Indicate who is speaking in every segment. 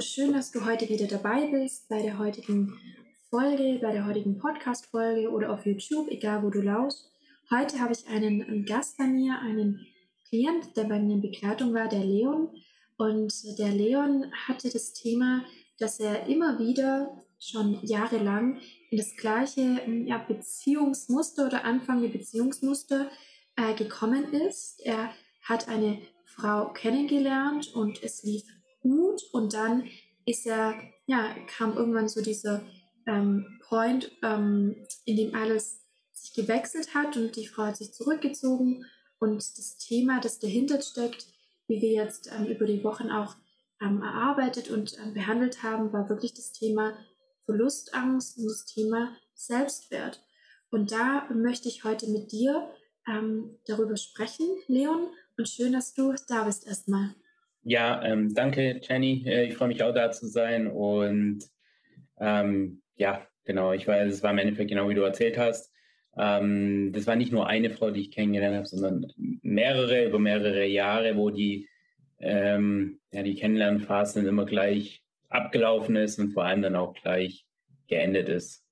Speaker 1: Schön, dass du heute wieder dabei bist bei der heutigen Folge, bei der heutigen Podcast-Folge oder auf YouTube, egal wo du lauscht. Heute habe ich einen Gast bei mir, einen Klient, der bei mir in Begleitung war, der Leon. Und der Leon hatte das Thema, dass er immer wieder schon jahrelang in das gleiche ja, Beziehungsmuster oder anfangende Beziehungsmuster äh, gekommen ist. Er hat eine Frau kennengelernt und es lief gut und dann ist er, ja, kam irgendwann so dieser ähm, Point, ähm, in dem alles sich gewechselt hat und die Frau hat sich zurückgezogen und das Thema, das dahinter steckt, wie wir jetzt ähm, über die Wochen auch ähm, erarbeitet und ähm, behandelt haben, war wirklich das Thema Verlustangst und das Thema Selbstwert. Und da möchte ich heute mit dir ähm, darüber sprechen, Leon. Und schön, dass du da bist erstmal.
Speaker 2: Ja, ähm, danke, Jenny. Äh, ich freue mich auch da zu sein. Und ähm, ja, genau, ich weiß, es war im Endeffekt genau wie du erzählt hast. Ähm, das war nicht nur eine Frau, die ich kennengelernt habe, sondern mehrere über mehrere Jahre, wo die, ähm, ja, die Kennenlernphase immer gleich abgelaufen ist und vor allem dann auch gleich geendet ist.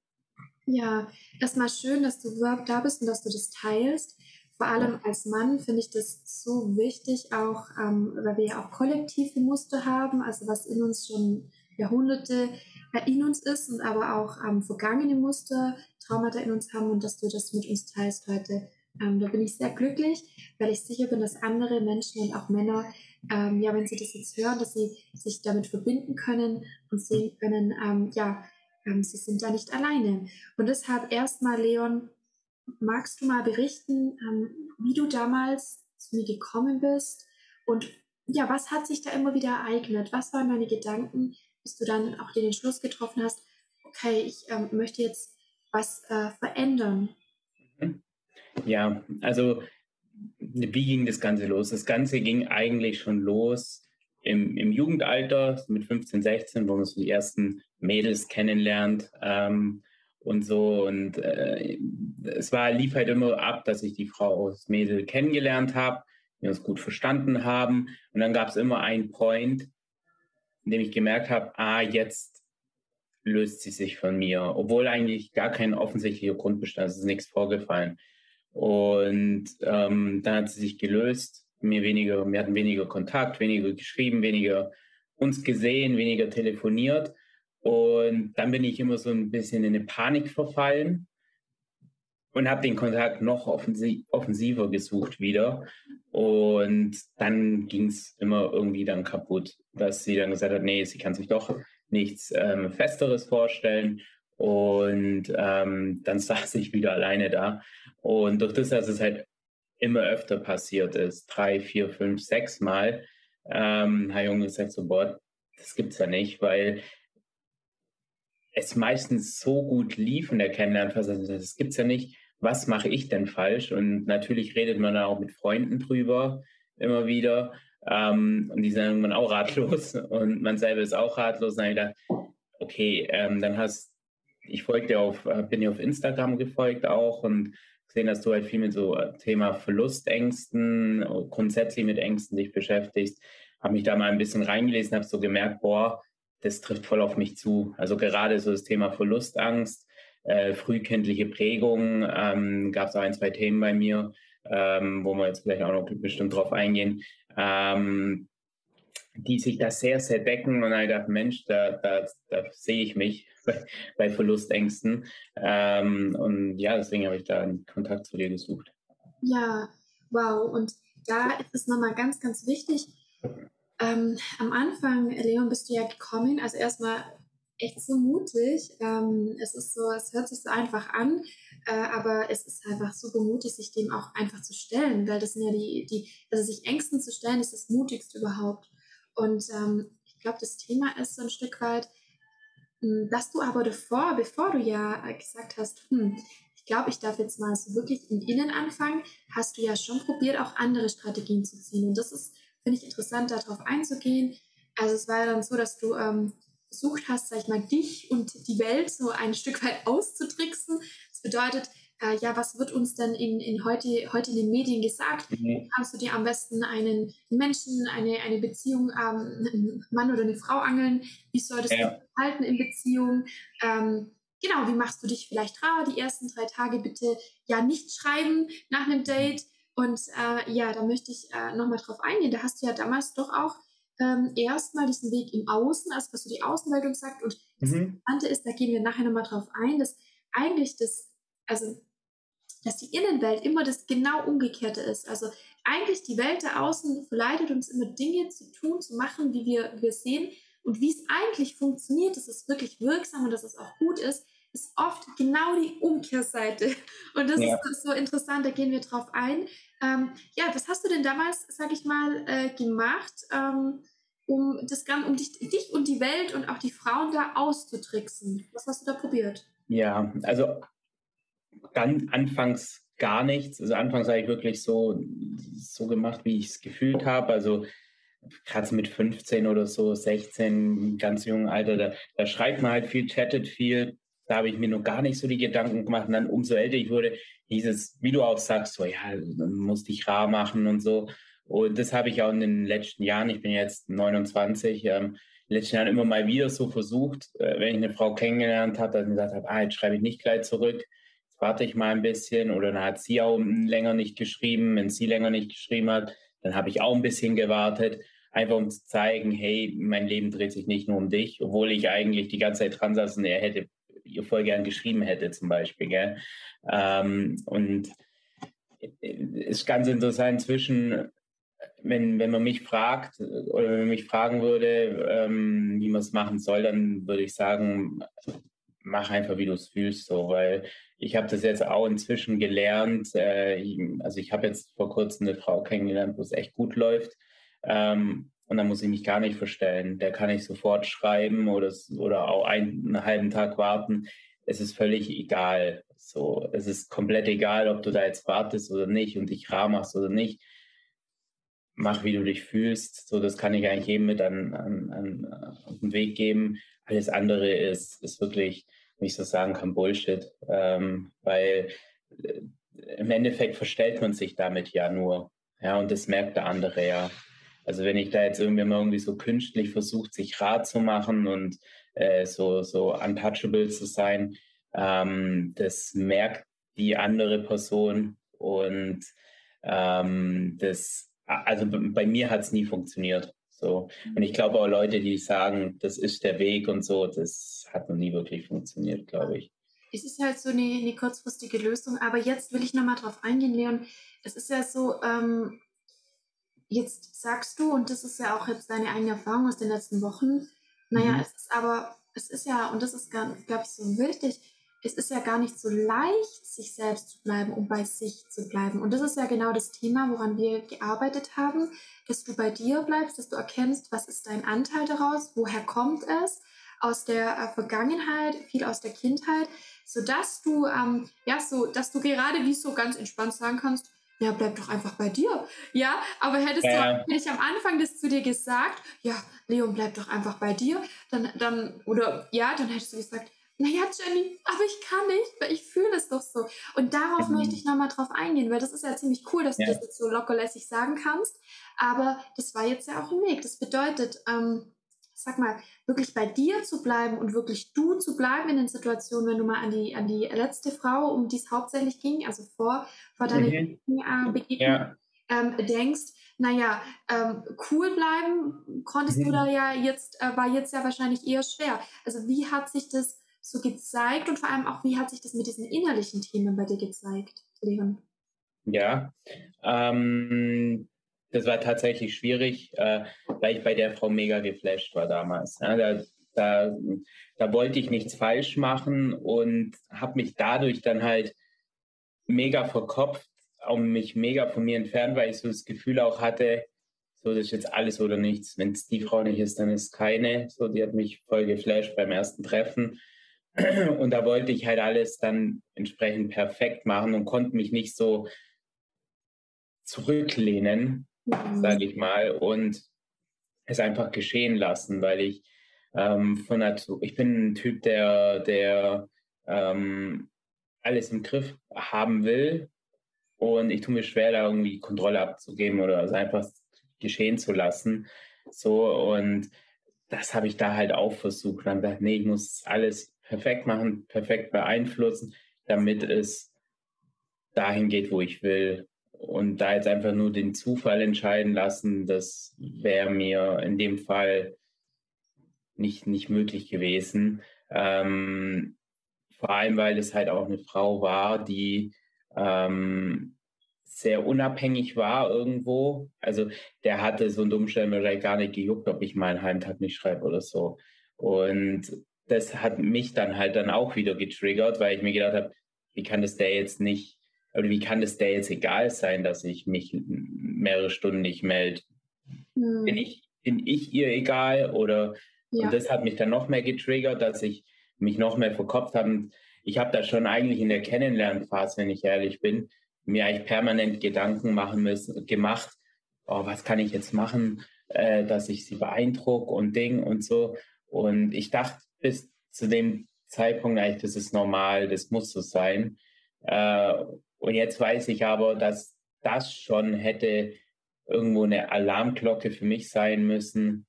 Speaker 1: Ja, erstmal schön, dass du überhaupt da bist und dass du das teilst. Vor allem als Mann finde ich das so wichtig, auch ähm, weil wir ja auch kollektive Muster haben, also was in uns schon Jahrhunderte in uns ist und aber auch ähm, vergangene Muster, Traumata in uns haben und dass du das mit uns teilst heute. Ähm, da bin ich sehr glücklich, weil ich sicher bin, dass andere Menschen und auch Männer, ähm, ja, wenn sie das jetzt hören, dass sie sich damit verbinden können und sehen können, ähm, ja, ähm, sie sind da nicht alleine. Und deshalb erstmal, Leon, magst du mal berichten, ähm, wie du damals zu mir gekommen bist und ja, was hat sich da immer wieder ereignet? Was waren deine Gedanken, bis du dann auch den Entschluss getroffen hast, okay, ich ähm, möchte jetzt was äh, verändern?
Speaker 2: Mhm. Ja, also wie ging das Ganze los? Das Ganze ging eigentlich schon los im, im Jugendalter, mit 15, 16, wo man so die ersten Mädels kennenlernt. Ähm, und so. Und äh, es war, lief halt immer ab, dass ich die Frau aus Mädel kennengelernt habe, wir uns gut verstanden haben. Und dann gab es immer einen Point, in dem ich gemerkt habe, ah, jetzt löst sie sich von mir, obwohl eigentlich gar kein offensichtlicher Grund bestand, es ist nichts vorgefallen. Und ähm, dann hat sie sich gelöst, mir weniger, wir hatten weniger Kontakt, weniger geschrieben, weniger uns gesehen, weniger telefoniert. Und dann bin ich immer so ein bisschen in eine Panik verfallen und habe den Kontakt noch offensiv, offensiver gesucht wieder. Und dann ging es immer irgendwie dann kaputt, dass sie dann gesagt hat, nee, sie kann sich doch nichts ähm, Festeres vorstellen. Und ähm, dann saß ich wieder alleine da. Und durch das, dass es halt immer öfter passiert ist, drei, vier, fünf, sechs Mal, ähm, habe ich gesagt, so, boah, das gibt's ja nicht, weil es meistens so gut lief in der Kennenlernphase, das gibt's ja nicht. Was mache ich denn falsch? Und natürlich redet man da auch mit Freunden drüber immer wieder. Ähm, und die sind irgendwann auch ratlos und man selber ist auch ratlos. Dann habe ich gedacht, okay, ähm, dann hast ich folge auf, bin dir auf Instagram gefolgt auch und gesehen, dass du halt viel mit so Thema Verlustängsten, grundsätzlich mit Ängsten dich beschäftigst. Habe mich da mal ein bisschen reingelesen, habe so gemerkt, boah, das trifft voll auf mich zu. Also gerade so das Thema Verlustangst, äh, frühkindliche Prägung, ähm, gab es ein, zwei Themen bei mir, ähm, wo wir jetzt vielleicht auch noch bestimmt drauf eingehen, ähm, die sich da sehr, sehr decken. Und ich dachte, Mensch, da, da, da sehe ich mich bei, bei Verlustängsten. Ähm, und ja, deswegen habe ich da einen Kontakt zu dir gesucht.
Speaker 1: Ja, wow. Und da ist es nochmal ganz, ganz wichtig, ähm, am Anfang, Leon, bist du ja gekommen, also erstmal echt so mutig. Ähm, es ist so, es hört sich so einfach an, äh, aber es ist einfach super mutig, sich dem auch einfach zu stellen, weil das sind ja die, die, also sich Ängsten zu stellen, ist das mutigste überhaupt. Und ähm, ich glaube, das Thema ist so ein Stück weit, hm, dass du aber davor, bevor du ja gesagt hast, hm, ich glaube, ich darf jetzt mal so wirklich im Innen anfangen, hast du ja schon probiert, auch andere Strategien zu ziehen. Und das ist finde ich interessant, darauf einzugehen. Also es war ja dann so, dass du ähm, versucht hast, sag ich mal, dich und die Welt so ein Stück weit auszutricksen. Das bedeutet, äh, ja, was wird uns denn in, in heute, heute in den Medien gesagt? Mhm. Kannst du dir am besten einen Menschen, eine, eine Beziehung, ähm, einen Mann oder eine Frau angeln? Wie solltest ja. du dich verhalten in Beziehung? Ähm, genau, wie machst du dich vielleicht rar? Die ersten drei Tage bitte ja nicht schreiben nach einem Date. Und äh, ja, da möchte ich äh, nochmal drauf eingehen. Da hast du ja damals doch auch ähm, erstmal diesen Weg im Außen, also was so die Außenwelt sagt. Und das mhm. Interessante ist, da gehen wir nachher nochmal drauf ein, dass eigentlich das, also dass die Innenwelt immer das genau Umgekehrte ist. Also eigentlich die Welt da außen verleitet uns immer Dinge zu tun, zu machen, wie wir, wie wir sehen. Und wie es eigentlich funktioniert, dass es wirklich wirksam und dass es auch gut ist, ist oft genau die Umkehrseite. Und das ja. ist so interessant, da gehen wir drauf ein. Ähm, ja, was hast du denn damals, sag ich mal, äh, gemacht, ähm, um, das, um dich, dich und die Welt und auch die Frauen da auszutricksen? Was hast du da probiert?
Speaker 2: Ja, also dann anfangs gar nichts. Also anfangs habe ich wirklich so, so gemacht, wie ich es gefühlt habe. Also gerade mit 15 oder so, 16, ganz jungen Alter, da, da schreibt man halt viel, chattet viel. Da habe ich mir noch gar nicht so die Gedanken gemacht. Und dann umso älter ich wurde, hieß es, wie du auch sagst, so ja, muss dich rar machen und so. Und das habe ich auch in den letzten Jahren, ich bin jetzt 29, ähm, in den letzten Jahren immer mal wieder so versucht, äh, wenn ich eine Frau kennengelernt habe, dass ich gesagt habe, ah, jetzt schreibe ich nicht gleich zurück, jetzt warte ich mal ein bisschen. Oder dann hat sie auch länger nicht geschrieben. Wenn sie länger nicht geschrieben hat, dann habe ich auch ein bisschen gewartet einfach um zu zeigen, hey, mein Leben dreht sich nicht nur um dich, obwohl ich eigentlich die ganze Zeit dran saß und er hätte ihr voll gern geschrieben hätte, zum Beispiel. Gell? Ähm, und es ist ganz interessant zwischen, wenn, wenn man mich fragt oder wenn man mich fragen würde, ähm, wie man es machen soll, dann würde ich sagen, mach einfach, wie du es fühlst, so, weil ich habe das jetzt auch inzwischen gelernt. Äh, also ich habe jetzt vor kurzem eine Frau kennengelernt, wo es echt gut läuft. Ähm, und dann muss ich mich gar nicht verstellen. Der kann ich sofort schreiben oder, oder auch einen, einen halben Tag warten. Es ist völlig egal. So, es ist komplett egal, ob du da jetzt wartest oder nicht und dich rar machst oder nicht. Mach, wie du dich fühlst. So, das kann ich eigentlich jedem mit an, an, an, auf den Weg geben. Alles andere ist, ist wirklich, wenn ich so sagen kann, Bullshit. Ähm, weil äh, im Endeffekt verstellt man sich damit ja nur. Ja, und das merkt der andere ja. Also wenn ich da jetzt irgendwie mal irgendwie so künstlich versucht, sich rar zu machen und äh, so, so untouchable zu sein, ähm, das merkt die andere Person und ähm, das, also bei mir hat es nie funktioniert. So. Und ich glaube auch Leute, die sagen, das ist der Weg und so, das hat noch nie wirklich funktioniert, glaube ich.
Speaker 1: Es ist halt so eine, eine kurzfristige Lösung, aber jetzt will ich nochmal drauf eingehen, Leon. Es ist ja so, ähm, Jetzt sagst du, und das ist ja auch jetzt deine eigene Erfahrung aus den letzten Wochen, naja, mhm. es ist aber, es ist ja, und das ist, glaube ich, so wichtig, es ist ja gar nicht so leicht, sich selbst zu bleiben und bei sich zu bleiben. Und das ist ja genau das Thema, woran wir gearbeitet haben, dass du bei dir bleibst, dass du erkennst, was ist dein Anteil daraus, woher kommt es, aus der äh, Vergangenheit, viel aus der Kindheit, sodass du, ähm, ja, so, dass du gerade wie so ganz entspannt sagen kannst, ja, bleib doch einfach bei dir. Ja, aber hättest ja. du, hätte ich am Anfang das zu dir gesagt, ja, Leon, bleib doch einfach bei dir, dann, dann, oder ja, dann hättest du gesagt, naja, Jenny, aber ich kann nicht, weil ich fühle es doch so. Und darauf mhm. möchte ich nochmal drauf eingehen, weil das ist ja ziemlich cool, dass ja. du das jetzt so lockerlässig sagen kannst. Aber das war jetzt ja auch ein Weg. Das bedeutet, ähm, sag mal, wirklich bei dir zu bleiben und wirklich du zu bleiben in den Situationen, wenn du mal an die, an die letzte Frau, um die es hauptsächlich ging, also vor, vor deiner mhm. Begegnung, ja. ähm, denkst, naja, ähm, cool bleiben konntest mhm. du da ja jetzt, äh, war jetzt ja wahrscheinlich eher schwer. Also wie hat sich das so gezeigt und vor allem auch, wie hat sich das mit diesen innerlichen Themen bei dir gezeigt, Leon?
Speaker 2: Ja, ähm, das war tatsächlich schwierig, äh, weil ich bei der Frau mega geflasht war damals. Ja, da, da, da wollte ich nichts falsch machen und habe mich dadurch dann halt mega verkopft, auch mich mega von mir entfernt, weil ich so das Gefühl auch hatte, so das ist jetzt alles oder nichts. Wenn es die Frau nicht ist, dann ist keine. So, die hat mich voll geflasht beim ersten Treffen. Und da wollte ich halt alles dann entsprechend perfekt machen und konnte mich nicht so zurücklehnen, mhm. sage ich mal, und es einfach geschehen lassen, weil ich ähm, von Natur, ich bin ein Typ, der, der ähm, alles im Griff haben will und ich tue mir schwer, da irgendwie Kontrolle abzugeben oder es einfach geschehen zu lassen. So und das habe ich da halt auch versucht. Dann gesagt, nee, ich muss alles perfekt machen, perfekt beeinflussen, damit es dahin geht, wo ich will. Und da jetzt einfach nur den Zufall entscheiden lassen, das wäre mir in dem Fall nicht, nicht möglich gewesen. Ähm, vor allem, weil es halt auch eine Frau war, die ähm, sehr unabhängig war irgendwo. Also der hatte so unter Umständen wahrscheinlich gar nicht gejuckt, ob ich meinen Heimtag nicht schreibe oder so. Und das hat mich dann halt dann auch wieder getriggert, weil ich mir gedacht habe, wie kann das der jetzt nicht, oder wie kann das der jetzt egal sein, dass ich mich mehrere Stunden nicht melde? Mhm. Bin, ich, bin ich ihr egal? Oder ja. und das hat mich dann noch mehr getriggert, dass ich mich noch mehr verkopft habe. Ich habe da schon eigentlich in der Kennenlernphase, wenn ich ehrlich bin, mir eigentlich permanent Gedanken machen müssen, gemacht, oh, was kann ich jetzt machen, äh, dass ich sie beeindrucke und Ding und so. Und ich dachte bis zu dem Zeitpunkt eigentlich, das ist normal, das muss so sein. Äh, und jetzt weiß ich aber, dass das schon hätte irgendwo eine Alarmglocke für mich sein müssen,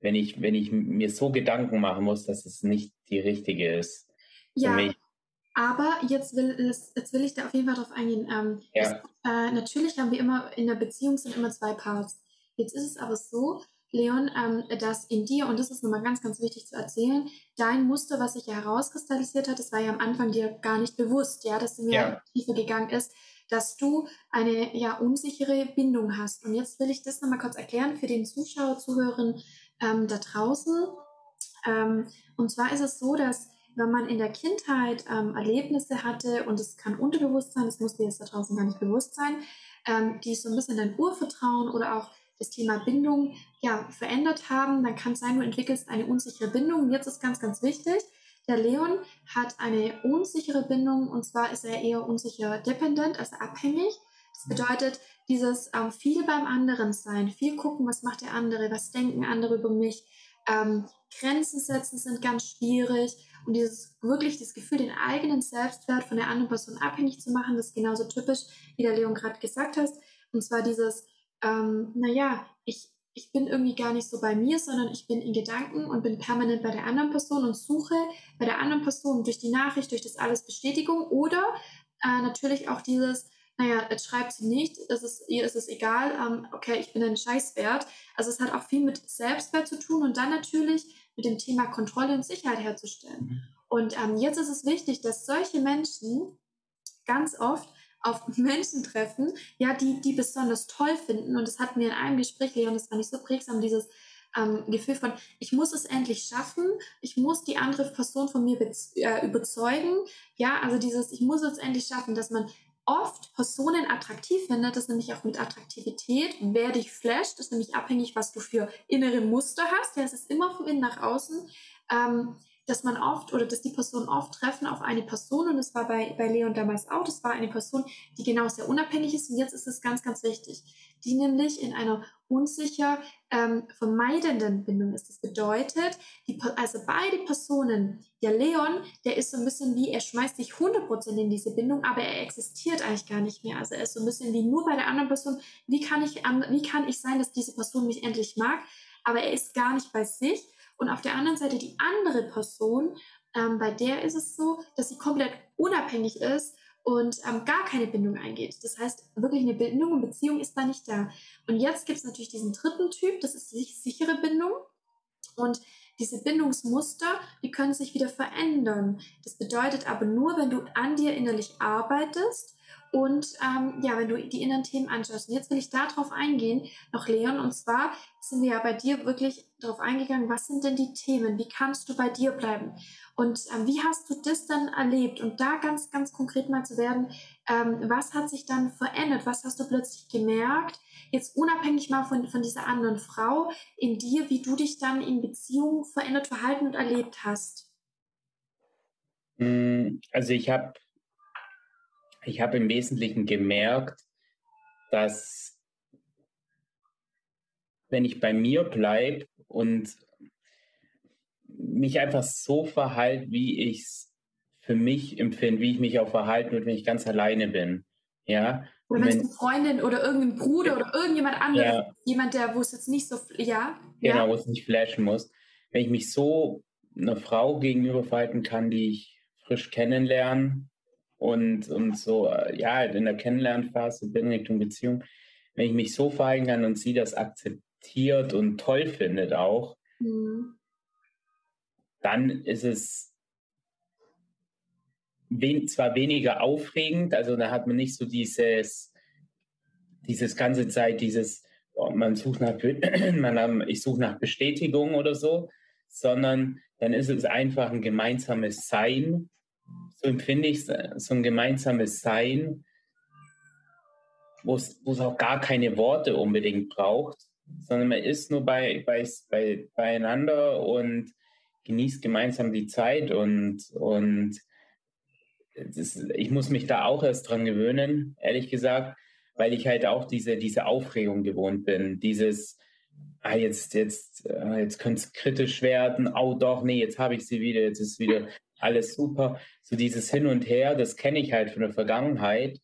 Speaker 2: wenn ich, wenn ich mir so Gedanken machen muss, dass es nicht die richtige ist.
Speaker 1: Ja, aber jetzt will, jetzt will ich da auf jeden Fall drauf eingehen. Ähm, ja. es, äh, natürlich haben wir immer, in der Beziehung sind immer zwei Parts. Jetzt ist es aber so, Leon, ähm, dass in dir, und das ist nochmal ganz, ganz wichtig zu erzählen, dein Muster, was sich ja herauskristallisiert hat, das war ja am Anfang dir gar nicht bewusst, ja, dass du mir ja. tiefer gegangen ist, dass du eine ja unsichere Bindung hast. Und jetzt will ich das nochmal kurz erklären für den Zuschauer, Zuhörerin ähm, da draußen. Ähm, und zwar ist es so, dass wenn man in der Kindheit ähm, Erlebnisse hatte, und es kann unterbewusst sein, das muss dir jetzt da draußen gar nicht bewusst sein, ähm, die so ein bisschen dein Urvertrauen oder auch das Thema Bindung ja, verändert haben, dann kann es sein, du entwickelst eine unsichere Bindung. Jetzt ist ganz, ganz wichtig, der Leon hat eine unsichere Bindung und zwar ist er eher unsicher dependent, also abhängig. Das bedeutet, dieses ähm, viel beim anderen sein, viel gucken, was macht der andere, was denken andere über mich. Ähm, Grenzen setzen sind ganz schwierig und dieses wirklich das Gefühl, den eigenen Selbstwert von der anderen Person abhängig zu machen, das ist genauso typisch, wie der Leon gerade gesagt hat. Und zwar dieses, ähm, naja, ich, ich bin irgendwie gar nicht so bei mir, sondern ich bin in Gedanken und bin permanent bei der anderen Person und suche bei der anderen Person durch die Nachricht, durch das alles Bestätigung oder äh, natürlich auch dieses, naja, jetzt schreibt sie nicht, es ist, ihr ist es egal, ähm, okay, ich bin ein Scheißwert. Also es hat auch viel mit Selbstwert zu tun und dann natürlich mit dem Thema Kontrolle und Sicherheit herzustellen. Mhm. Und ähm, jetzt ist es wichtig, dass solche Menschen ganz oft auf Menschen treffen, ja, die, die besonders toll finden. Und das hatten wir in einem Gespräch, Leon, das fand ich so prägsam, dieses ähm, Gefühl von, ich muss es endlich schaffen, ich muss die andere Person von mir äh, überzeugen. Ja, also dieses, ich muss es endlich schaffen, dass man oft Personen attraktiv findet, das nämlich auch mit Attraktivität, wer dich flasht, ist nämlich abhängig, was du für innere Muster hast. Ja, es ist immer von innen nach außen. Ähm, dass man oft oder dass die Personen oft treffen auf eine Person und das war bei, bei Leon damals auch, das war eine Person, die genau sehr unabhängig ist und jetzt ist es ganz, ganz wichtig, die nämlich in einer unsicher ähm, vermeidenden Bindung ist. Das bedeutet, die, also beide Personen, der Leon, der ist so ein bisschen wie, er schmeißt sich 100% in diese Bindung, aber er existiert eigentlich gar nicht mehr. Also er ist so ein bisschen wie nur bei der anderen Person, wie kann ich, wie kann ich sein, dass diese Person mich endlich mag, aber er ist gar nicht bei sich und auf der anderen Seite die andere Person, ähm, bei der ist es so, dass sie komplett unabhängig ist und ähm, gar keine Bindung eingeht. Das heißt, wirklich eine Bindung und Beziehung ist da nicht da. Und jetzt gibt es natürlich diesen dritten Typ, das ist die sichere Bindung. Und diese Bindungsmuster, die können sich wieder verändern. Das bedeutet aber nur, wenn du an dir innerlich arbeitest und ähm, ja, wenn du die inneren Themen anschaust. Und jetzt will ich darauf eingehen, noch Leon, und zwar sind wir ja bei dir wirklich darauf eingegangen, was sind denn die Themen? Wie kannst du bei dir bleiben? Und ähm, wie hast du das dann erlebt? Und da ganz, ganz konkret mal zu werden, ähm, was hat sich dann verändert? Was hast du plötzlich gemerkt? Jetzt unabhängig mal von, von dieser anderen Frau in dir, wie du dich dann in Beziehung verändert, verhalten und erlebt hast.
Speaker 2: Hm, also ich habe ich habe im Wesentlichen gemerkt, dass wenn ich bei mir bleibe und mich einfach so verhalte, wie ich es für mich empfinde, wie ich mich auch verhalten würde, wenn ich ganz alleine bin. Ja.
Speaker 1: Oder wenn es eine Freundin oder irgendein Bruder oder irgendjemand anderes, ja. jemand, der, wo es jetzt nicht so, ja.
Speaker 2: Genau,
Speaker 1: ja.
Speaker 2: wo es nicht flashen muss. Wenn ich mich so einer Frau gegenüber verhalten kann, die ich frisch kennenlerne und, und so, äh, ja, in der Kennenlernphase bin Richtung Beziehung, wenn ich mich so verhalten kann und sie das akzeptiert und toll findet auch, mhm. dann ist es wen, zwar weniger aufregend, also da hat man nicht so dieses, dieses ganze Zeit, dieses, oh, man sucht nach, man, ich suche nach Bestätigung oder so, sondern dann ist es einfach ein gemeinsames Sein. So empfinde ich es, so ein gemeinsames Sein, wo es auch gar keine Worte unbedingt braucht, sondern man ist nur bei, bei, bei, beieinander und genießt gemeinsam die Zeit und, und das, ich muss mich da auch erst dran gewöhnen, ehrlich gesagt, weil ich halt auch diese, diese Aufregung gewohnt bin. Dieses, ah, jetzt, jetzt, ah, jetzt könnte es kritisch werden, oh doch, nee, jetzt habe ich sie wieder, jetzt ist wieder alles super. So dieses Hin und Her, das kenne ich halt von der Vergangenheit,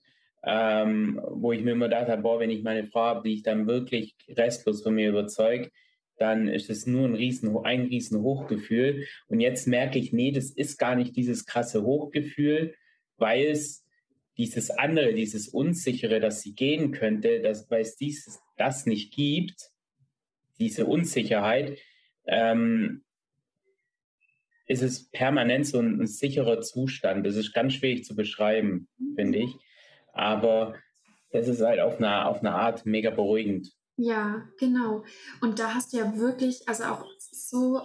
Speaker 2: ähm, wo ich mir immer dachte, boah, wenn ich meine Frau habe, die ich dann wirklich restlos von mir überzeugt, dann ist es nur ein riesen, ein riesen Hochgefühl. Und jetzt merke ich, nee, das ist gar nicht dieses krasse Hochgefühl, weil es dieses andere, dieses Unsichere, dass sie gehen könnte, dass, weil es dieses, das nicht gibt, diese Unsicherheit, ähm, ist es permanent so ein, ein, sicherer Zustand. Das ist ganz schwierig zu beschreiben, finde ich. Aber das ist halt auf eine, auf eine Art mega beruhigend.
Speaker 1: Ja, genau. Und da hast du ja wirklich, also auch so,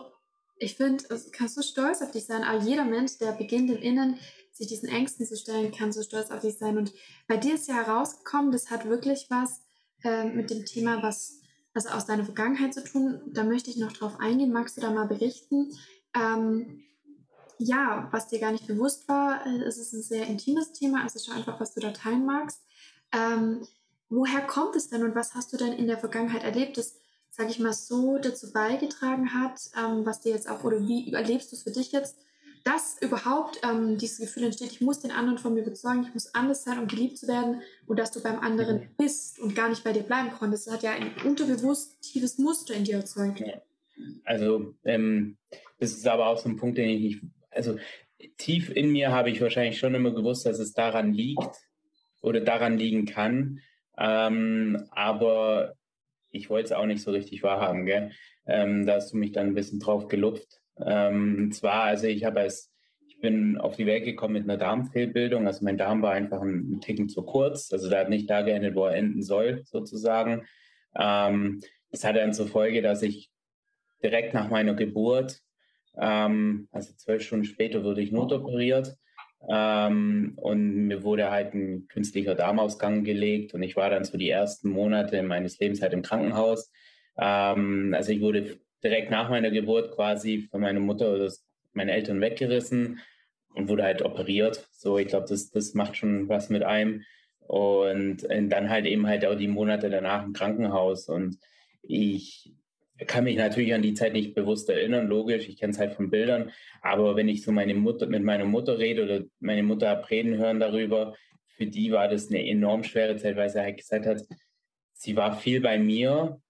Speaker 1: ich finde, kannst du stolz auf dich sein, aber jeder Mensch, der beginnt im Innen, sich diesen Ängsten zu stellen, kann so stolz auf dich sein. Und bei dir ist ja herausgekommen, das hat wirklich was äh, mit dem Thema, was also aus deiner Vergangenheit zu tun. Da möchte ich noch drauf eingehen. Magst du da mal berichten? Ähm, ja, was dir gar nicht bewusst war, äh, es ist ein sehr intimes Thema, also schon einfach, was du da teilen magst. Ähm, woher kommt es denn und was hast du denn in der Vergangenheit erlebt, das, sage ich mal, so dazu beigetragen hat, ähm, was dir jetzt auch, oder wie erlebst du es für dich jetzt, dass überhaupt ähm, dieses Gefühl entsteht, ich muss den anderen von mir bezeugen, ich muss anders sein, um geliebt zu werden und dass du beim anderen bist und gar nicht bei dir bleiben konntest. Das hat ja ein unterbewusst tiefes Muster in dir erzeugt.
Speaker 2: Also ähm, das ist aber auch so ein Punkt, den ich nicht, also tief in mir habe ich wahrscheinlich schon immer gewusst, dass es daran liegt oder daran liegen kann, ähm, aber ich wollte es auch nicht so richtig wahrhaben, gell? Ähm, da hast du mich dann ein bisschen drauf gelupft. Ähm, zwar, also ich habe es, ich bin auf die Welt gekommen mit einer Darmfehlbildung. Also mein Darm war einfach ein Ticken zu kurz. Also der hat nicht da geendet, wo er enden soll, sozusagen. Ähm, das hatte dann zur Folge, dass ich direkt nach meiner Geburt, ähm, also zwölf Stunden später, wurde ich notoperiert. Ähm, und mir wurde halt ein künstlicher Darmausgang gelegt und ich war dann so die ersten Monate meines Lebens halt im Krankenhaus. Ähm, also ich wurde direkt nach meiner Geburt quasi von meiner Mutter oder meine Eltern weggerissen und wurde halt operiert. So, ich glaube, das, das macht schon was mit einem. Und, und dann halt eben halt auch die Monate danach im Krankenhaus. Und ich kann mich natürlich an die Zeit nicht bewusst erinnern, logisch, ich kenne es halt von Bildern, aber wenn ich so meine Mutter, mit meiner Mutter rede oder meine Mutter habe reden hören darüber, für die war das eine enorm schwere Zeit, weil sie halt gesagt hat, sie war viel bei mir,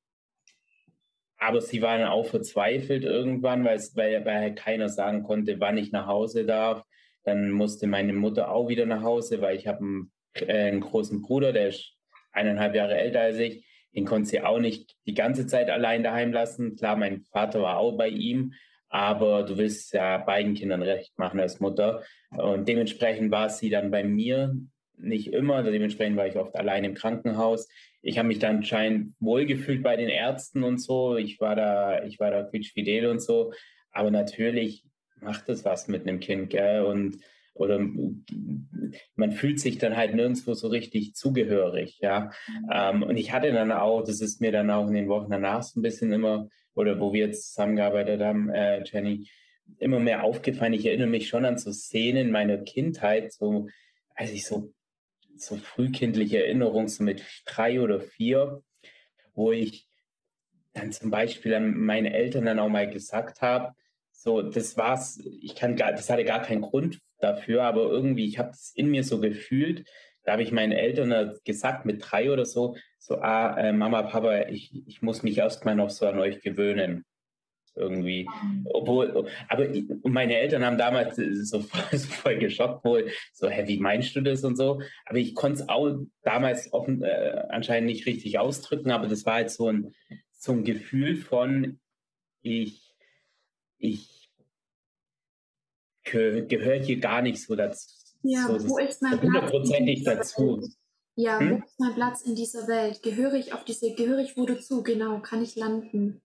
Speaker 2: aber sie waren auch verzweifelt irgendwann, weil, weil, weil halt keiner sagen konnte, wann ich nach Hause darf. Dann musste meine Mutter auch wieder nach Hause, weil ich habe einen, äh, einen großen Bruder, der ist eineinhalb Jahre älter als ich. Den konnte sie auch nicht die ganze Zeit allein daheim lassen. Klar, mein Vater war auch bei ihm, aber du willst ja beiden Kindern recht machen als Mutter. Und dementsprechend war sie dann bei mir nicht immer. Dementsprechend war ich oft allein im Krankenhaus ich habe mich dann anscheinend wohlgefühlt bei den Ärzten und so. Ich war da, ich war da quietschfidel und so. Aber natürlich macht das was mit einem Kind, gell? Und oder man fühlt sich dann halt nirgendwo so richtig zugehörig, ja. Mhm. Ähm, und ich hatte dann auch, das ist mir dann auch in den Wochen danach so ein bisschen immer, oder wo wir jetzt zusammengearbeitet haben, äh, Jenny, immer mehr aufgefallen. Ich erinnere mich schon an so Szenen meiner Kindheit, so als ich so so frühkindliche Erinnerungen, so mit drei oder vier, wo ich dann zum Beispiel an meine Eltern dann auch mal gesagt habe, so, das war's, ich kann gar, das hatte gar keinen Grund, dafür, aber irgendwie, ich habe es in mir so gefühlt, da habe ich meinen Eltern gesagt, mit drei oder so, so, ah, äh, Mama, Papa, ich, ich muss mich erstmal noch so an euch gewöhnen. Irgendwie. Obwohl, aber meine Eltern haben damals so voll, voll geschockt, wohl, so, hä, wie meinst du das und so? Aber ich konnte es auch damals offen, äh, anscheinend nicht richtig ausdrücken, aber das war halt so ein, so ein Gefühl von, ich, ich gehöre hier gar nicht so dazu.
Speaker 1: Ja,
Speaker 2: so,
Speaker 1: wo ist mein
Speaker 2: Platz? Hundertprozentig dazu.
Speaker 1: Ja, hm? wo ist mein Platz in dieser Welt? Gehöre ich auf diese, gehöre ich wo dazu? Genau, kann ich landen?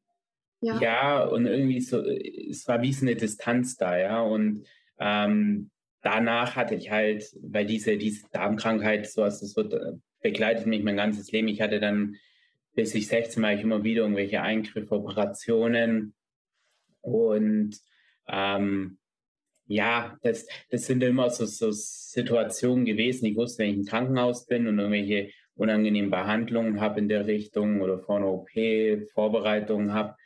Speaker 2: Ja. ja, und irgendwie so, es war wie so eine Distanz da, ja. Und ähm, danach hatte ich halt, weil diese, diese Darmkrankheit, so was das wird, äh, begleitet mich mein ganzes Leben. Ich hatte dann, bis ich 16 war, ich immer wieder irgendwelche Eingriffe, Operationen. Und ähm, ja, das, das sind immer so, so Situationen gewesen. Ich wusste, wenn ich im Krankenhaus bin und irgendwelche unangenehmen Behandlungen habe in der Richtung oder vor einer OP Vorbereitungen habe,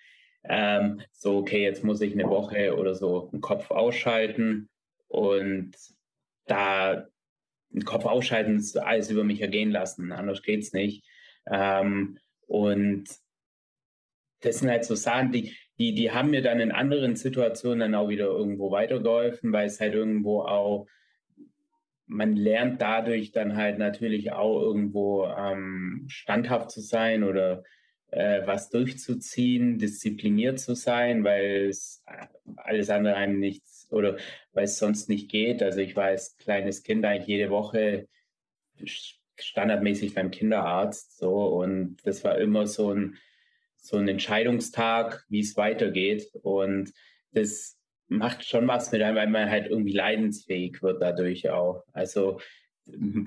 Speaker 2: ähm, so, okay, jetzt muss ich eine Woche oder so einen Kopf ausschalten und da den Kopf ausschalten, alles über mich ergehen lassen, anders geht's nicht. Ähm, und das sind halt so Sachen, die, die, die haben mir dann in anderen Situationen dann auch wieder irgendwo weitergeholfen, weil es halt irgendwo auch, man lernt dadurch dann halt natürlich auch irgendwo ähm, standhaft zu sein oder äh, was durchzuziehen, diszipliniert zu sein, weil es alles andere einem nichts oder weil es sonst nicht geht. Also ich war als kleines Kind eigentlich jede Woche standardmäßig beim Kinderarzt so und das war immer so ein so ein Entscheidungstag, wie es weitergeht und das macht schon was mit einem, weil man halt irgendwie leidensfähig wird dadurch auch. Also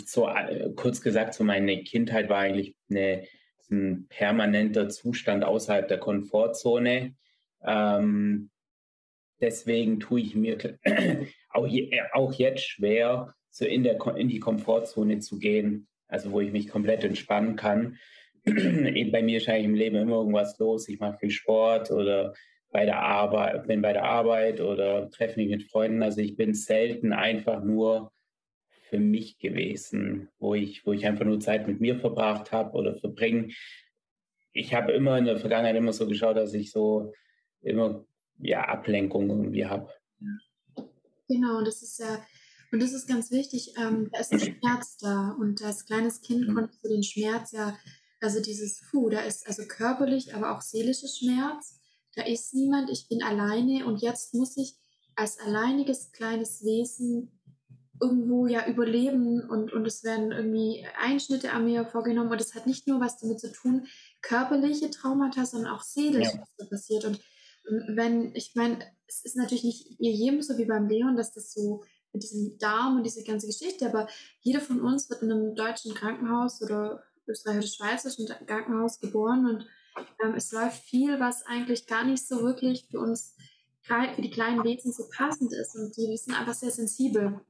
Speaker 2: so kurz gesagt, so meine Kindheit war eigentlich eine ein permanenter Zustand außerhalb der Komfortzone. Ähm, deswegen tue ich mir auch, auch jetzt schwer, so in, der, in die Komfortzone zu gehen, also wo ich mich komplett entspannen kann. Bei mir ist eigentlich im Leben immer irgendwas los. Ich mache viel Sport oder bei der Arbeit, bin bei der Arbeit oder treffe mich mit Freunden. Also ich bin selten einfach nur für mich gewesen, wo ich, wo ich einfach nur Zeit mit mir verbracht habe oder verbringen. Ich habe immer in der Vergangenheit immer so geschaut, dass ich so immer ja Ablenkung irgendwie habe.
Speaker 1: Genau, und das ist ja und das ist ganz wichtig. Ähm, da ist ein Schmerz da und als kleines Kind mhm. konntest du den Schmerz ja, also dieses Puh, da ist also körperlich, aber auch seelischer Schmerz. Da ist niemand, ich bin alleine und jetzt muss ich als alleiniges kleines Wesen irgendwo ja überleben und, und es werden irgendwie Einschnitte an mir vorgenommen und es hat nicht nur was damit zu tun, körperliche Traumata, sondern auch seelisch, ja. was da passiert. Und wenn, ich meine, es ist natürlich nicht jedem so wie beim Leon, dass das so mit diesem Darm und diese ganze Geschichte, aber jeder von uns wird in einem deutschen Krankenhaus oder österreichisch-schweizerischen Krankenhaus geboren und ähm, es läuft viel, was eigentlich gar nicht so wirklich für uns, für die kleinen Wesen so passend ist und die sind einfach sehr sensibel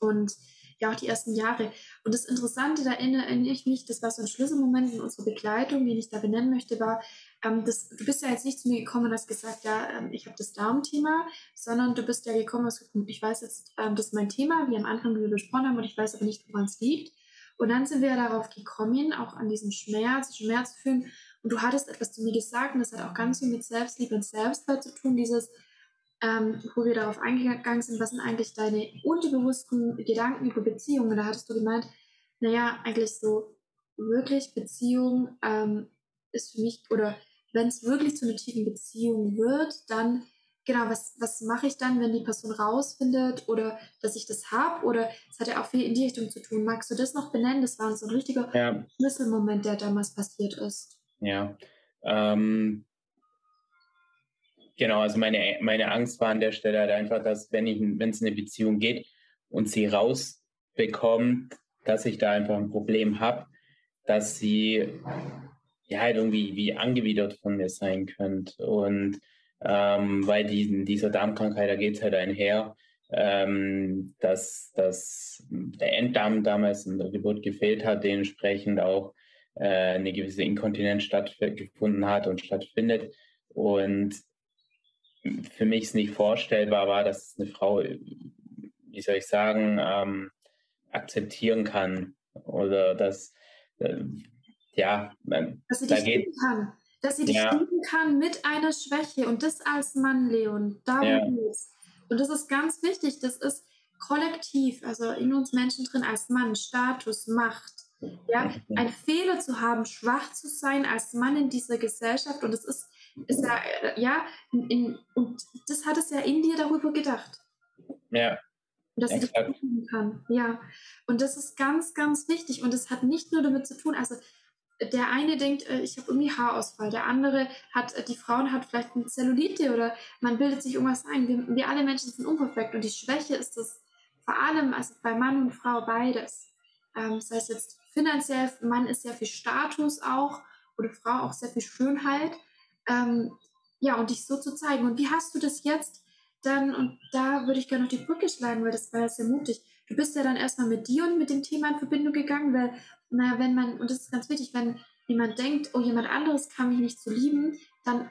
Speaker 1: und ja auch die ersten Jahre. Und das Interessante, da erinnere ich mich, das war so ein Schlüsselmoment in unserer Begleitung, den ich da benennen möchte, war, ähm, das, du bist ja jetzt nicht zu mir gekommen und hast gesagt, ja, ähm, ich habe das Darmthema, sondern du bist ja gekommen hast gesagt, ich weiß jetzt, ähm, das ist mein Thema, wie am Anfang wir besprochen haben, und ich weiß aber nicht, woran es liegt. Und dann sind wir darauf gekommen, auch an diesen Schmerz, Schmerz fühlen. Und du hattest etwas zu mir gesagt, und das hat auch ganz viel mit Selbstliebe und Selbstwert zu tun, dieses, ähm, wo wir darauf eingegangen sind, was sind eigentlich deine unterbewussten Gedanken über Beziehungen? Da hattest du gemeint, naja, eigentlich so wirklich Beziehung ähm, ist für mich, oder wenn es wirklich zu einer tiefen Beziehung wird, dann, genau, was, was mache ich dann, wenn die Person rausfindet oder dass ich das habe? Oder es hat ja auch viel in die Richtung zu tun. Magst du das noch benennen? Das war so ein richtiger ja. Schlüsselmoment, der damals passiert ist.
Speaker 2: Ja, ähm, Genau, also meine, meine Angst war an der Stelle halt einfach, dass wenn ich, wenn es in eine Beziehung geht und sie rausbekommt, dass ich da einfach ein Problem habe, dass sie ja halt irgendwie wie angewidert von mir sein könnte. Und ähm, weil die, dieser Darmkrankheit, da geht es halt einher, ähm, dass, dass der Enddarm damals in der Geburt gefehlt hat, dementsprechend auch äh, eine gewisse Inkontinenz stattgefunden hat und stattfindet. Und für mich es nicht vorstellbar war, dass eine Frau wie soll ich sagen, ähm, akzeptieren kann oder dass, äh, ja,
Speaker 1: dass sie dich geht, kann. Dass sie dich ja. lieben kann mit einer Schwäche und das als Mann, Leon. Darum ja. geht's. Und das ist ganz wichtig. Das ist kollektiv, also in uns Menschen drin als Mann, Status, Macht. Ja, ein Fehler zu haben, schwach zu sein als Mann in dieser Gesellschaft und es ist, ist ja, äh, ja, in, und das hat es ja in dir darüber gedacht.
Speaker 2: Ja.
Speaker 1: Und dass sie das tun kann. Ja. Und das ist ganz, ganz wichtig. Und es hat nicht nur damit zu tun, also der eine denkt, äh, ich habe irgendwie Haarausfall, der andere hat, äh, die Frauen hat vielleicht eine Zellulite oder man bildet sich irgendwas ein. Wir, wir alle Menschen sind unperfekt und die Schwäche ist das vor allem, also bei Mann und Frau beides. Ähm, das heißt jetzt finanziell, Mann ist sehr viel Status auch oder Frau auch sehr viel Schönheit. Ähm, ja, und dich so zu zeigen. Und wie hast du das jetzt dann, und da würde ich gerne noch die Brücke schlagen, weil das war ja sehr mutig. Du bist ja dann erstmal mit dir und mit dem Thema in Verbindung gegangen, weil, naja, wenn man, und das ist ganz wichtig, wenn jemand denkt, oh, jemand anderes kann mich nicht so lieben, dann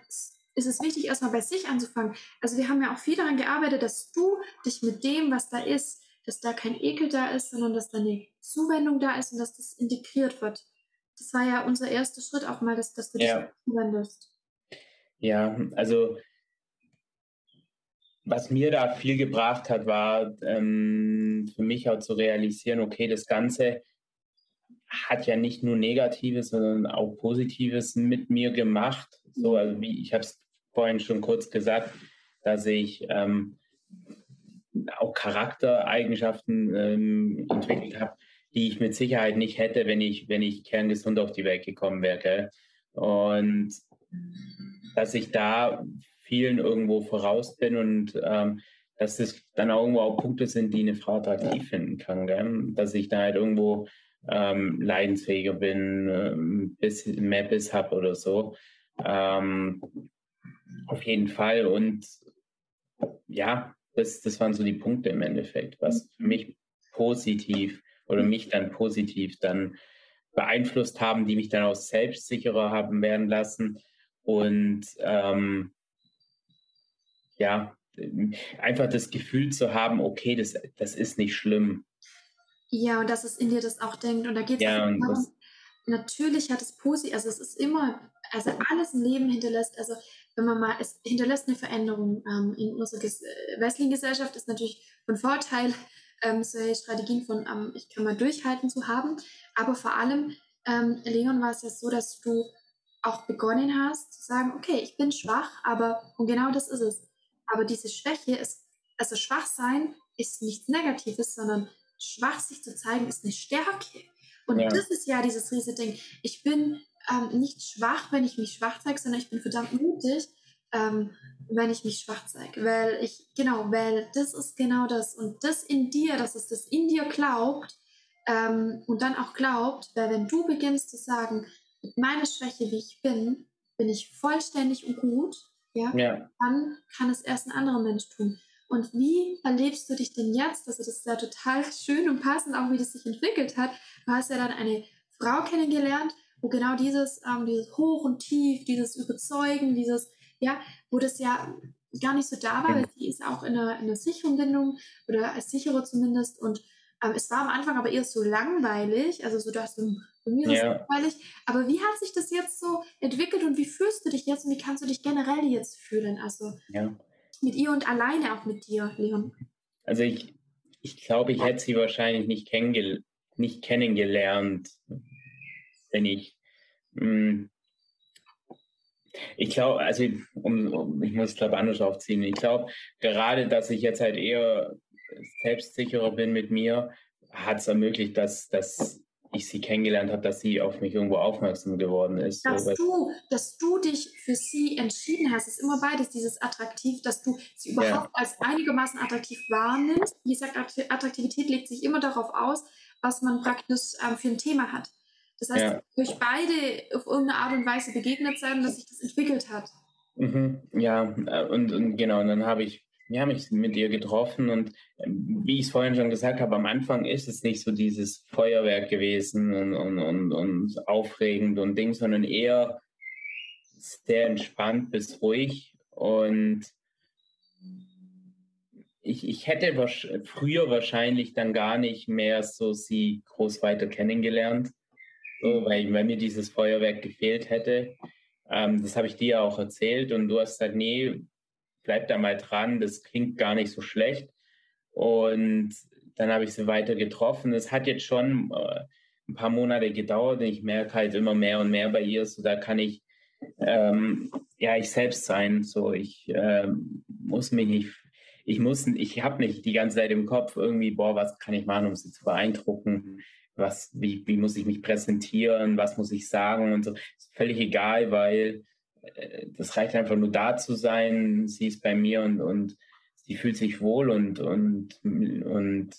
Speaker 1: ist es wichtig, erstmal bei sich anzufangen. Also wir haben ja auch viel daran gearbeitet, dass du dich mit dem, was da ist, dass da kein Ekel da ist, sondern dass da eine Zuwendung da ist und dass das integriert wird. Das war ja unser erster Schritt auch mal, dass, dass du dich ja. zuwendest.
Speaker 2: Ja, also was mir da viel gebracht hat, war ähm, für mich auch zu realisieren, okay, das Ganze hat ja nicht nur Negatives, sondern auch Positives mit mir gemacht. So, also wie ich habe es vorhin schon kurz gesagt, dass ich ähm, auch Charaktereigenschaften ähm, entwickelt habe, die ich mit Sicherheit nicht hätte, wenn ich, wenn ich kerngesund auf die Welt gekommen wäre. Und dass ich da vielen irgendwo voraus bin und ähm, dass das dann auch irgendwo auch Punkte sind, die eine Frau attraktiv finden kann. Gell? Dass ich da halt irgendwo ähm, leidensfähiger bin, ähm, bis, mehr Biss habe oder so. Ähm, auf jeden Fall. Und ja, das, das waren so die Punkte im Endeffekt, was für mich positiv oder mich dann positiv dann beeinflusst haben, die mich dann auch selbstsicherer haben werden lassen und ähm, ja, einfach das Gefühl zu haben, okay, das, das ist nicht schlimm.
Speaker 1: Ja, und dass es in dir das auch denkt. Und da geht es ja, darum, natürlich hat es positiv, also es ist immer, also alles im Leben hinterlässt, also wenn man mal, es hinterlässt eine Veränderung ähm, in unserer äh, westlichen Gesellschaft, ist natürlich von Vorteil, ähm, solche Strategien von ähm, ich kann mal durchhalten zu haben. Aber vor allem, ähm, Leon, war es ja so, dass du auch begonnen hast zu sagen, okay, ich bin schwach, aber, und genau das ist es. Aber diese Schwäche ist, also schwach sein ist nichts Negatives, sondern schwach sich zu zeigen ist eine Stärke. Und ja. das ist ja dieses riesige Ding. Ich bin ähm, nicht schwach, wenn ich mich schwach zeige, sondern ich bin verdammt mutig, ähm, wenn ich mich schwach zeige. Weil ich, genau, weil das ist genau das. Und das in dir, dass es das in dir glaubt ähm, und dann auch glaubt, weil wenn du beginnst zu sagen, mit meiner Schwäche, wie ich bin, bin ich vollständig und gut, ja, ja. dann kann es erst ein anderer Mensch tun. Und wie erlebst du dich denn jetzt? Also das ist ja total schön und passend, auch wie das sich entwickelt hat. Du hast ja dann eine Frau kennengelernt, wo genau dieses, ähm, dieses Hoch und Tief, dieses Überzeugen, dieses, ja, wo das ja gar nicht so da war, weil sie ist auch in einer, in einer sicheren Bindung oder als sicherer zumindest. Und ähm, es war am Anfang aber eher so langweilig, also so dass du mir ja. langweilig. Aber wie hat sich das jetzt so entwickelt und wie fühlst du dich jetzt und wie kannst du dich generell jetzt fühlen? Also ja. mit ihr und alleine auch mit dir, Leon.
Speaker 2: Also ich, ich glaube, ich hätte sie wahrscheinlich nicht, kennengel nicht kennengelernt, wenn ich. Mh, hm, ich glaube, also um, um, ich muss es glaube anders aufziehen. Ich glaube, gerade, dass ich jetzt halt eher selbstsicherer bin mit mir, hat es ermöglicht, dass, dass ich sie kennengelernt habe, dass sie auf mich irgendwo aufmerksam geworden ist.
Speaker 1: Dass, so, du, dass du dich für sie entschieden hast, ist immer beides dieses attraktiv, dass du sie überhaupt ja. als einigermaßen attraktiv wahrnimmst. Wie gesagt, Attraktivität legt sich immer darauf aus, was man praktisch ähm, für ein Thema hat. Das heißt, ja. durch beide auf irgendeine Art und Weise begegnet sein, dass sich das entwickelt hat.
Speaker 2: Mhm, ja, äh, und, und genau, und dann habe ich ja, mich mit ihr getroffen und ähm, wie ich es vorhin schon gesagt habe, am Anfang ist es nicht so dieses Feuerwerk gewesen und, und, und, und aufregend und Ding, sondern eher sehr entspannt bis ruhig und ich, ich hätte früher wahrscheinlich dann gar nicht mehr so sie groß weiter kennengelernt, so, weil, weil mir dieses Feuerwerk gefehlt hätte. Ähm, das habe ich dir ja auch erzählt und du hast gesagt, nee, bleib da mal dran, das klingt gar nicht so schlecht. Und dann habe ich sie weiter getroffen. Es hat jetzt schon äh, ein paar Monate gedauert ich merke halt immer mehr und mehr bei ihr, so da kann ich ähm, ja ich selbst sein. So ich ähm, muss mich nicht, ich muss, ich habe nicht die ganze Zeit im Kopf irgendwie, boah, was kann ich machen, um sie zu beeindrucken? Was, wie, wie muss ich mich präsentieren? Was muss ich sagen? Und so ist völlig egal, weil das reicht einfach nur da zu sein. Sie ist bei mir und, und sie fühlt sich wohl und, und, und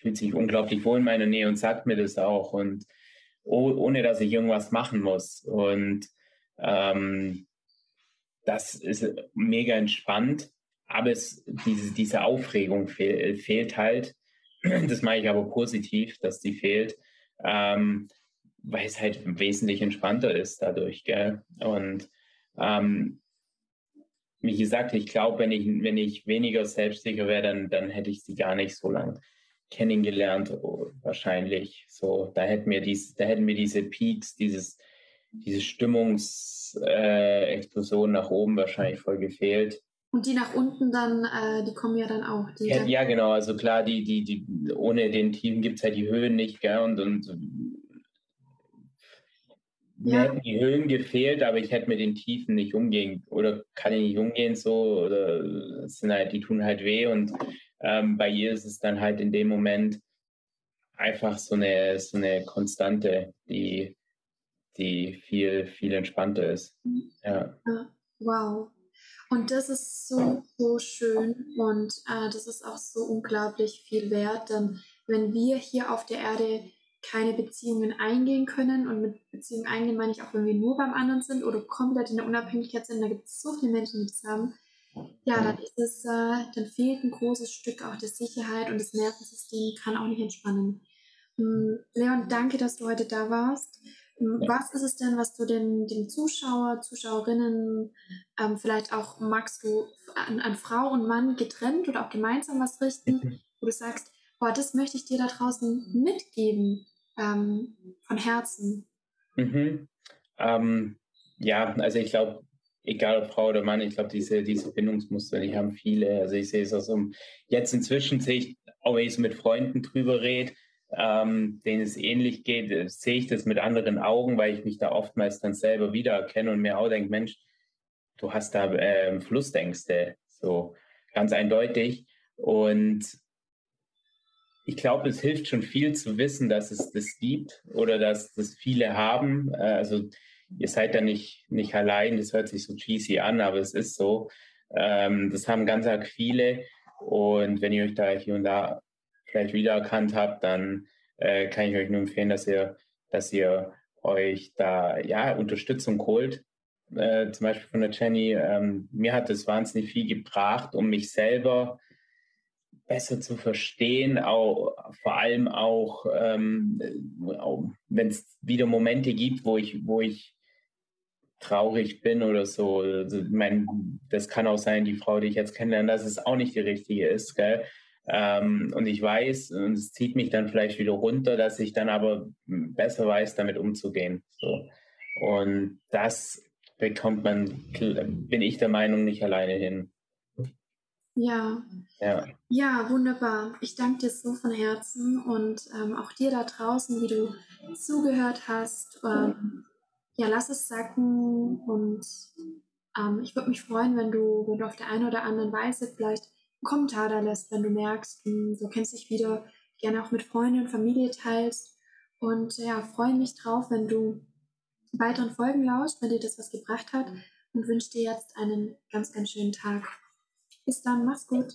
Speaker 2: fühlt sich unglaublich wohl in meiner Nähe und sagt mir das auch und oh, ohne dass ich irgendwas machen muss. Und ähm, das ist mega entspannt, aber es, diese, diese Aufregung fehl, fehlt halt. Das mache ich aber positiv, dass die fehlt, ähm, weil es halt wesentlich entspannter ist dadurch. Gell? Und ähm, wie gesagt, ich glaube, wenn ich, wenn ich weniger selbstsicher wäre, dann, dann hätte ich sie gar nicht so lange kennengelernt, oh, wahrscheinlich. So, da hätten mir dies, da hätten mir diese Peaks, dieses, diese Stimmungsexplosion äh, nach oben wahrscheinlich voll gefehlt.
Speaker 1: Und die nach unten dann, äh, die kommen ja dann auch.
Speaker 2: Ja,
Speaker 1: dann
Speaker 2: ja, genau. Also klar, die, die, die, ohne den Team gibt es halt die Höhen nicht, gell? Und, und mir hätten die Höhen gefehlt, aber ich hätte mit den Tiefen nicht umgehen oder kann ich nicht umgehen so oder sind halt, die tun halt weh und ähm, bei ihr ist es dann halt in dem Moment einfach so eine, so eine Konstante, die, die viel, viel entspannter ist. Ja.
Speaker 1: Wow. Und das ist so, so schön und äh, das ist auch so unglaublich viel wert, denn wenn wir hier auf der Erde keine Beziehungen eingehen können und mit Beziehungen eingehen meine ich auch, wenn wir nur beim anderen sind oder komplett in der Unabhängigkeit sind, da gibt es so viele Menschen, die das haben, ja, dann ist es, äh, dann fehlt ein großes Stück auch der Sicherheit und das Nervensystem kann auch nicht entspannen. Hm, Leon, danke, dass du heute da warst. Hm, was ist es denn, was du den, den Zuschauer, Zuschauerinnen, ähm, vielleicht auch magst du an, an, Frau und Mann getrennt oder auch gemeinsam was richten, mhm. wo du sagst, boah, das möchte ich dir da draußen mitgeben, ähm, von Herzen?
Speaker 2: Mhm. Ähm, ja, also ich glaube, egal ob Frau oder Mann, ich glaube, diese, diese Bindungsmuster, die haben viele. Also ich sehe es auch so, jetzt inzwischen sehe ich, auch wenn ich so mit Freunden drüber rede, ähm, denen es ähnlich geht, äh, sehe ich das mit anderen Augen, weil ich mich da oftmals dann selber wiedererkenne und mir auch denke, Mensch, du hast da äh, Flussängste, so ganz eindeutig. Und ich glaube, es hilft schon viel zu wissen, dass es das gibt oder dass das viele haben. Äh, also ihr seid da nicht, nicht allein, das hört sich so cheesy an, aber es ist so. Ähm, das haben ganz arg viele. Und wenn ihr euch da hier und da vielleicht wiedererkannt habt, dann äh, kann ich euch nur empfehlen, dass ihr, dass ihr euch da ja Unterstützung holt. Äh, zum Beispiel von der Jenny. Ähm, mir hat das wahnsinnig viel gebracht, um mich selber besser zu verstehen, auch, vor allem auch, ähm, auch wenn es wieder Momente gibt, wo ich, wo ich traurig bin oder so. Also, ich meine, das kann auch sein, die Frau, die ich jetzt kennenlerne, dass es auch nicht die richtige ist. Gell? Ähm, und ich weiß, und es zieht mich dann vielleicht wieder runter, dass ich dann aber besser weiß, damit umzugehen. So. Und das bekommt man, bin ich der Meinung, nicht alleine hin.
Speaker 1: Ja. ja. Ja, wunderbar. Ich danke dir so von Herzen und ähm, auch dir da draußen, wie du zugehört hast. Ähm, ja, lass es sacken und ähm, ich würde mich freuen, wenn du, wenn du auf der einen oder anderen Weise vielleicht einen Kommentar da lässt, wenn du merkst, mh, hm, du kennst dich wieder, gerne auch mit Freunden und Familie teilst. Und ja, freue mich drauf, wenn du weiteren Folgen lauscht, wenn dir das was gebracht hat und wünsche dir jetzt einen ganz, ganz schönen Tag. Bis dann, mach's gut.